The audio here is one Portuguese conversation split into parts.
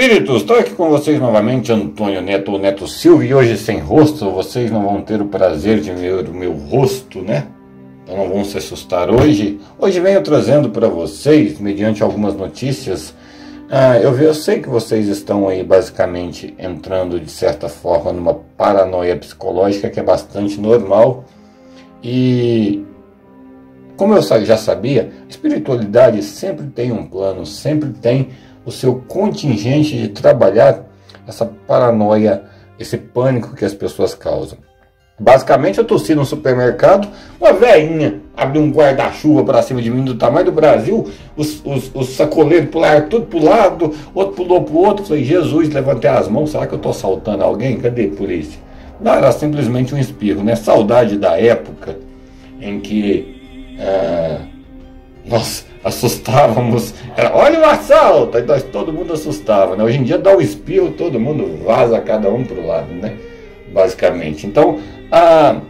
queridos, estou aqui com vocês novamente, Antônio Neto, Neto Silva, e hoje sem rosto, vocês não vão ter o prazer de ver o meu rosto, né? Então não vão se assustar hoje. Hoje venho trazendo para vocês, mediante algumas notícias, ah, eu, eu sei que vocês estão aí basicamente entrando de certa forma numa paranoia psicológica que é bastante normal, e como eu já sabia, espiritualidade sempre tem um plano, sempre tem o seu contingente de trabalhar essa paranoia, esse pânico que as pessoas causam. Basicamente, eu tossi no supermercado, uma velhinha abriu um guarda-chuva para cima de mim do tamanho do Brasil, os, os, os sacoleiros pularam tudo pro lado, outro pulou pro outro. Falei, Jesus, levantei as mãos, será que eu tô assaltando alguém? Cadê a polícia? Não, era simplesmente um espirro, né? Saudade da época em que é, nós assustávamos. Era, olha o assalto! Aí nós, todo mundo assustava. Né? Hoje em dia dá o um espirro, todo mundo vaza cada um para o lado, né? Basicamente. Então, a,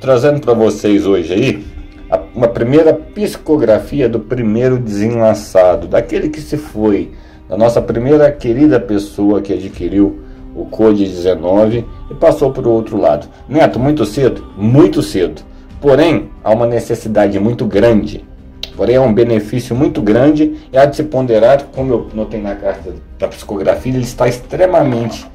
trazendo para vocês hoje aí a, uma primeira psicografia do primeiro desenlaçado, daquele que se foi, da nossa primeira querida pessoa que adquiriu o Code 19 e passou para o outro lado. Neto, muito cedo? Muito cedo. Porém, há uma necessidade muito grande Porém, é um benefício muito grande e há de se ponderar, como eu notei na carta da psicografia, ele está extremamente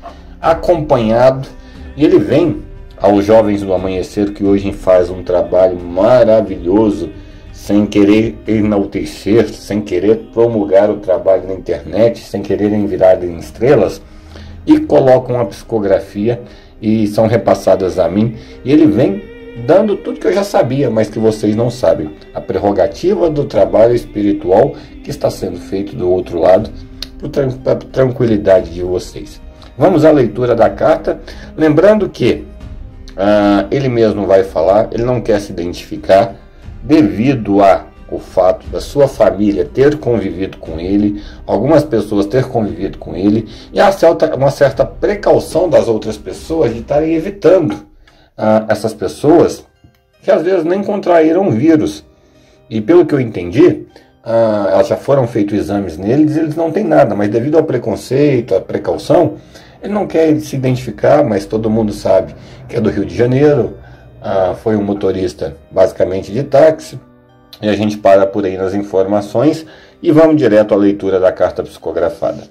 acompanhado e ele vem aos jovens do amanhecer que hoje faz um trabalho maravilhoso, sem querer enaltecer, sem querer promulgar o trabalho na internet, sem quererem virar em estrelas, e colocam a psicografia e são repassadas a mim, e ele vem dando tudo que eu já sabia, mas que vocês não sabem. A do trabalho espiritual que está sendo feito do outro lado, para tranquilidade de vocês. Vamos à leitura da carta, lembrando que ah, ele mesmo vai falar, ele não quer se identificar, devido a o fato da sua família ter convivido com ele, algumas pessoas ter convivido com ele, e há uma certa precaução das outras pessoas de estarem evitando ah, essas pessoas que às vezes nem contraíram o vírus. E pelo que eu entendi, ah, elas já foram feitos exames neles, eles não têm nada, mas devido ao preconceito, à precaução, ele não quer se identificar, mas todo mundo sabe que é do Rio de Janeiro, ah, foi um motorista basicamente de táxi, e a gente para por aí nas informações e vamos direto à leitura da carta psicografada.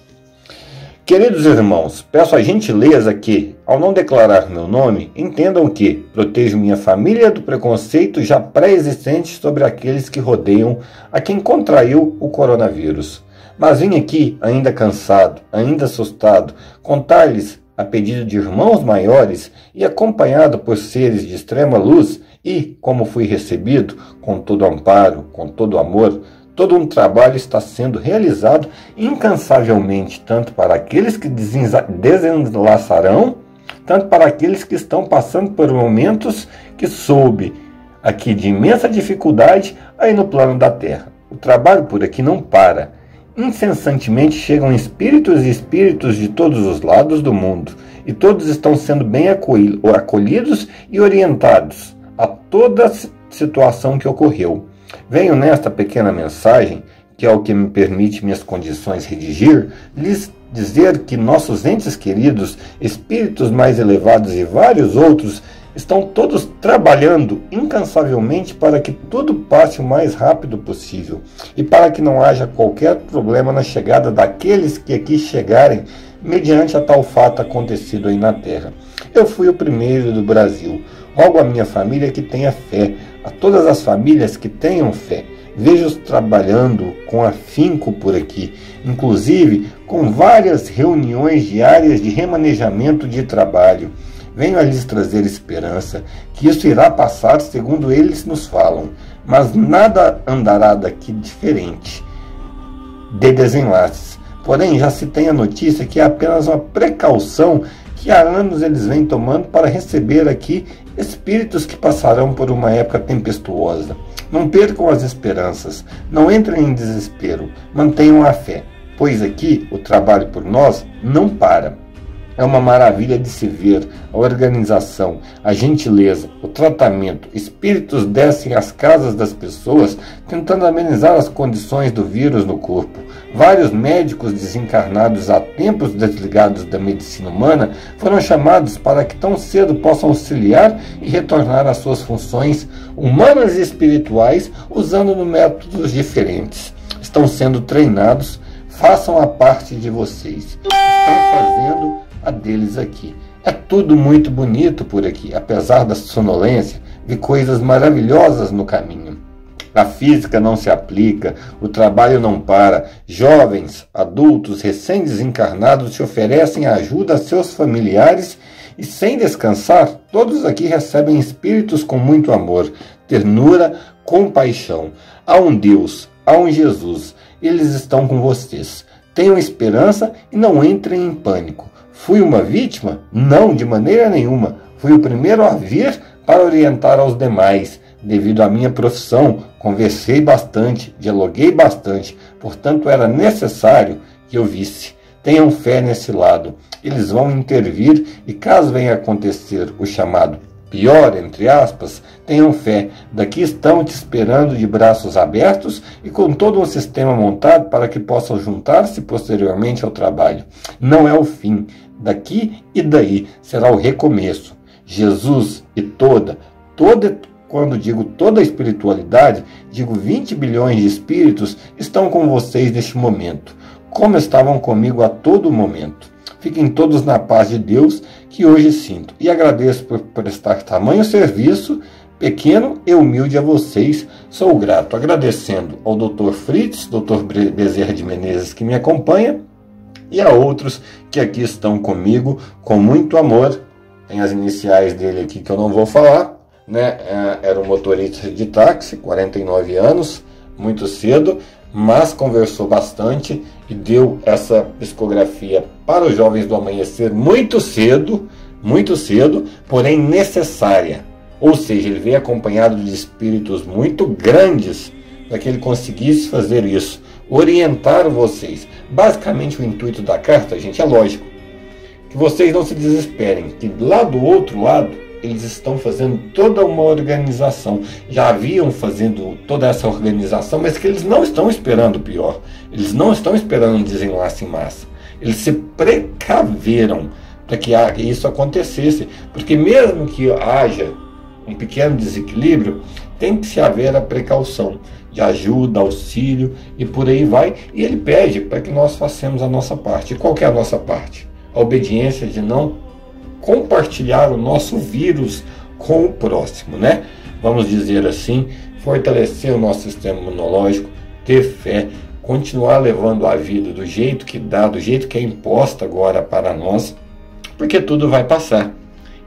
Queridos irmãos, peço a gentileza que, ao não declarar meu nome, entendam que protejo minha família do preconceito já pré-existente sobre aqueles que rodeiam a quem contraiu o coronavírus. Mas vim aqui, ainda cansado, ainda assustado, contar-lhes, a pedido de irmãos maiores e acompanhado por seres de extrema luz, e, como fui recebido, com todo amparo, com todo amor, Todo um trabalho está sendo realizado incansavelmente, tanto para aqueles que desenlaçarão, tanto para aqueles que estão passando por momentos que soube aqui de imensa dificuldade aí no plano da Terra. O trabalho por aqui não para. Incessantemente chegam espíritos e espíritos de todos os lados do mundo, e todos estão sendo bem acolhidos e orientados a toda situação que ocorreu. Venho nesta pequena mensagem, que é o que me permite minhas condições redigir, lhes dizer que nossos entes queridos, espíritos mais elevados e vários outros estão todos trabalhando incansavelmente para que tudo passe o mais rápido possível e para que não haja qualquer problema na chegada daqueles que aqui chegarem mediante a tal fato acontecido aí na Terra. Eu fui o primeiro do Brasil. Rogo à minha família que tenha fé, a todas as famílias que tenham fé. Vejo-os trabalhando com afinco por aqui, inclusive com várias reuniões diárias de remanejamento de trabalho. Venho a lhes trazer esperança, que isso irá passar segundo eles nos falam, mas nada andará daqui diferente de desenlaces. Porém, já se tem a notícia que é apenas uma precaução que há anos eles vêm tomando para receber aqui espíritos que passarão por uma época tempestuosa. Não percam as esperanças, não entrem em desespero, mantenham a fé, pois aqui o trabalho por nós não para. É uma maravilha de se ver a organização, a gentileza, o tratamento. Espíritos descem às casas das pessoas tentando amenizar as condições do vírus no corpo. Vários médicos desencarnados há tempos desligados da medicina humana foram chamados para que tão cedo possam auxiliar e retornar às suas funções humanas e espirituais usando métodos diferentes. Estão sendo treinados façam a parte de vocês. Estão fazendo a deles aqui. É tudo muito bonito por aqui, apesar da sonolência, vi coisas maravilhosas no caminho. A física não se aplica, o trabalho não para. Jovens, adultos, recém-desencarnados se oferecem ajuda a seus familiares e, sem descansar, todos aqui recebem espíritos com muito amor, ternura, compaixão. Há um Deus, há um Jesus, eles estão com vocês. Tenham esperança e não entrem em pânico. Fui uma vítima? Não, de maneira nenhuma. Fui o primeiro a vir para orientar aos demais. Devido à minha profissão, conversei bastante, dialoguei bastante, portanto era necessário que eu visse. Tenham fé nesse lado. Eles vão intervir e, caso venha acontecer o chamado pior, entre aspas, tenham fé. Daqui estão te esperando de braços abertos e com todo um sistema montado para que possam juntar-se posteriormente ao trabalho. Não é o fim. Daqui e daí será o recomeço. Jesus e toda, toda, quando digo toda a espiritualidade, digo 20 bilhões de espíritos estão com vocês neste momento, como estavam comigo a todo momento. Fiquem todos na paz de Deus que hoje sinto. E agradeço por prestar tamanho serviço, pequeno e humilde a vocês. Sou grato. Agradecendo ao Dr. Fritz, Dr. Bezerra de Menezes, que me acompanha, e a outros que aqui estão comigo com muito amor. Tem as iniciais dele aqui que eu não vou falar. Né? É, era um motorista de táxi, 49 anos, muito cedo, mas conversou bastante e deu essa psicografia para os jovens do amanhecer muito cedo, muito cedo, porém necessária. Ou seja, ele veio acompanhado de espíritos muito grandes para que ele conseguisse fazer isso, orientar vocês. Basicamente, o intuito da carta, gente, é lógico. Que vocês não se desesperem, que lá do outro lado eles estão fazendo toda uma organização. Já haviam fazendo toda essa organização, mas que eles não estão esperando o pior. Eles não estão esperando um desenlace em massa. Eles se precaveram para que isso acontecesse, porque mesmo que haja um pequeno desequilíbrio, tem que se haver a precaução de ajuda, auxílio e por aí vai. E ele pede para que nós façamos a nossa parte. E qual é a nossa parte? A obediência de não compartilhar o nosso vírus com o próximo, né? Vamos dizer assim, fortalecer o nosso sistema imunológico, ter fé, continuar levando a vida do jeito que dá, do jeito que é imposta agora para nós, porque tudo vai passar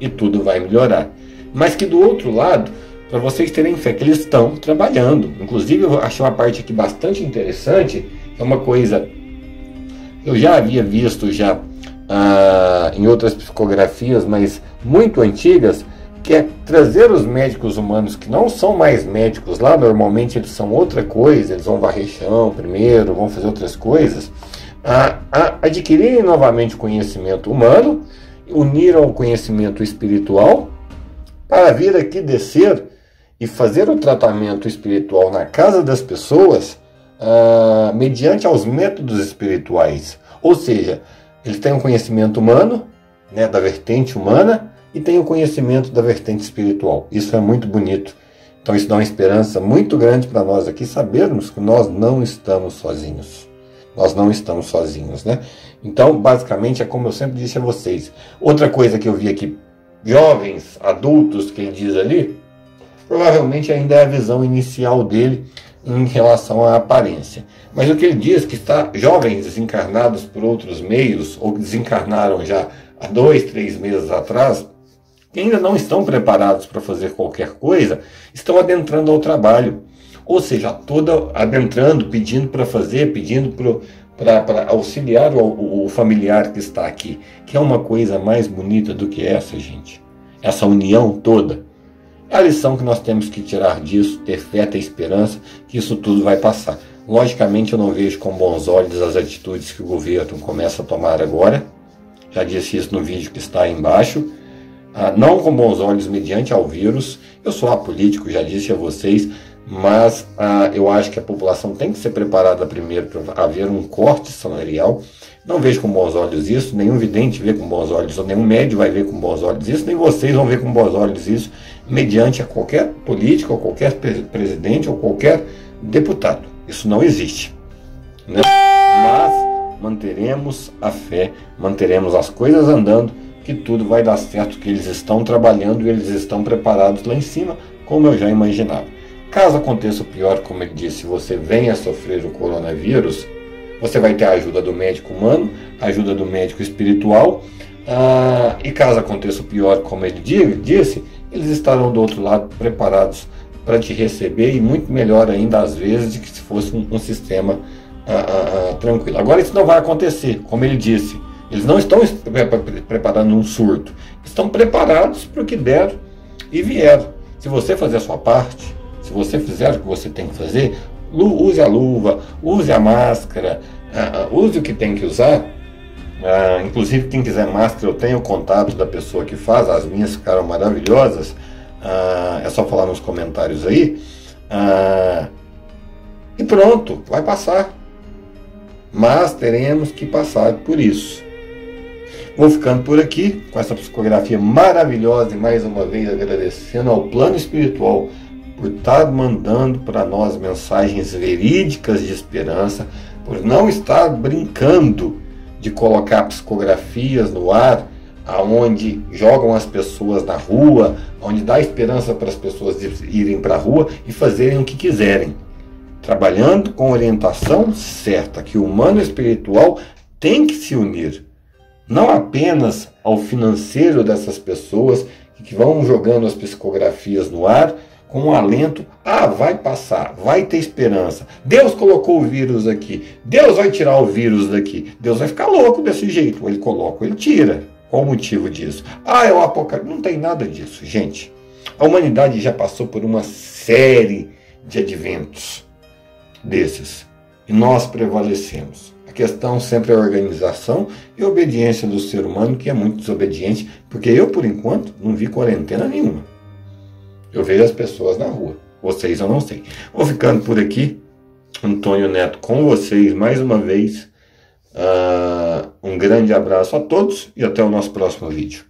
e tudo vai melhorar. Mas que do outro lado, para vocês terem fé que eles estão trabalhando. Inclusive, eu achei uma parte aqui bastante interessante, é uma coisa eu já havia visto já ah, em outras psicografias, mas muito antigas, que é trazer os médicos humanos que não são mais médicos lá, normalmente eles são outra coisa, eles vão varrer chão primeiro, vão fazer outras coisas, a, a adquirirem novamente conhecimento humano, unir ao conhecimento espiritual, para vir aqui descer e fazer o tratamento espiritual na casa das pessoas ah, mediante aos métodos espirituais. Ou seja, eles têm um conhecimento humano, né, da vertente humana, e têm o um conhecimento da vertente espiritual. Isso é muito bonito. Então isso dá uma esperança muito grande para nós aqui sabermos que nós não estamos sozinhos. Nós não estamos sozinhos, né? Então, basicamente, é como eu sempre disse a vocês. Outra coisa que eu vi aqui, jovens, adultos, que ele diz ali, provavelmente ainda é a visão inicial dele em relação à aparência. Mas o que ele diz que está jovens desencarnados por outros meios, ou desencarnaram já há dois, três meses atrás, que ainda não estão preparados para fazer qualquer coisa, estão adentrando ao trabalho. Ou seja, toda adentrando, pedindo para fazer, pedindo para auxiliar o, o familiar que está aqui. Que é uma coisa mais bonita do que essa, gente. Essa união toda. A lição que nós temos que tirar disso, ter fé, ter esperança, que isso tudo vai passar. Logicamente, eu não vejo com bons olhos as atitudes que o governo começa a tomar agora. já disse isso no vídeo que está aí embaixo. Ah, não com bons olhos mediante ao vírus. Eu sou apolítico, já disse a vocês, mas ah, eu acho que a população tem que ser preparada primeiro para haver um corte salarial. Não vejo com bons olhos isso, nenhum vidente vê com bons olhos, nenhum médio vai ver com bons olhos isso, nem vocês vão ver com bons olhos isso, mediante a qualquer político, ou qualquer presidente, ou qualquer deputado. Isso não existe. Né? Mas manteremos a fé, manteremos as coisas andando, que tudo vai dar certo, que eles estão trabalhando e eles estão preparados lá em cima, como eu já imaginava. Caso aconteça o pior, como ele disse, você venha a sofrer o coronavírus, você vai ter a ajuda do médico humano, a ajuda do médico espiritual, ah, e caso aconteça o pior, como ele disse, eles estarão do outro lado preparados para te receber e muito melhor ainda às vezes de que se fosse um, um sistema ah, ah, ah, tranquilo. Agora isso não vai acontecer, como ele disse. Eles não estão preparando um surto, estão preparados para o que der e vier. Se você fazer a sua parte, se você fizer o que você tem que fazer, use a luva, use a máscara, uh, use o que tem que usar. Uh, inclusive, quem quiser máscara, eu tenho o contato da pessoa que faz, as minhas ficaram maravilhosas. Uh, é só falar nos comentários aí. e pronto, vai passar. Mas teremos que passar por isso. Vou ficando por aqui com essa psicografia maravilhosa e mais uma vez agradecendo ao plano espiritual por estar mandando para nós mensagens verídicas de esperança, por não estar brincando de colocar psicografias no ar, aonde jogam as pessoas na rua, onde dá esperança para as pessoas irem para a rua e fazerem o que quiserem. Trabalhando com orientação certa, que o humano espiritual tem que se unir, não apenas ao financeiro dessas pessoas que vão jogando as psicografias no ar, com um alento, ah, vai passar, vai ter esperança. Deus colocou o vírus aqui, Deus vai tirar o vírus daqui. Deus vai ficar louco desse jeito, ou ele coloca, ou ele tira. Qual o motivo disso? Ah, é o apocalipse. Não tem nada disso, gente. A humanidade já passou por uma série de adventos desses e nós prevalecemos. A questão sempre é organização e obediência do ser humano, que é muito desobediente, porque eu, por enquanto, não vi quarentena nenhuma. Eu vejo as pessoas na rua. Vocês eu não sei. Vou ficando por aqui. Antônio Neto com vocês mais uma vez. Uh, um grande abraço a todos e até o nosso próximo vídeo.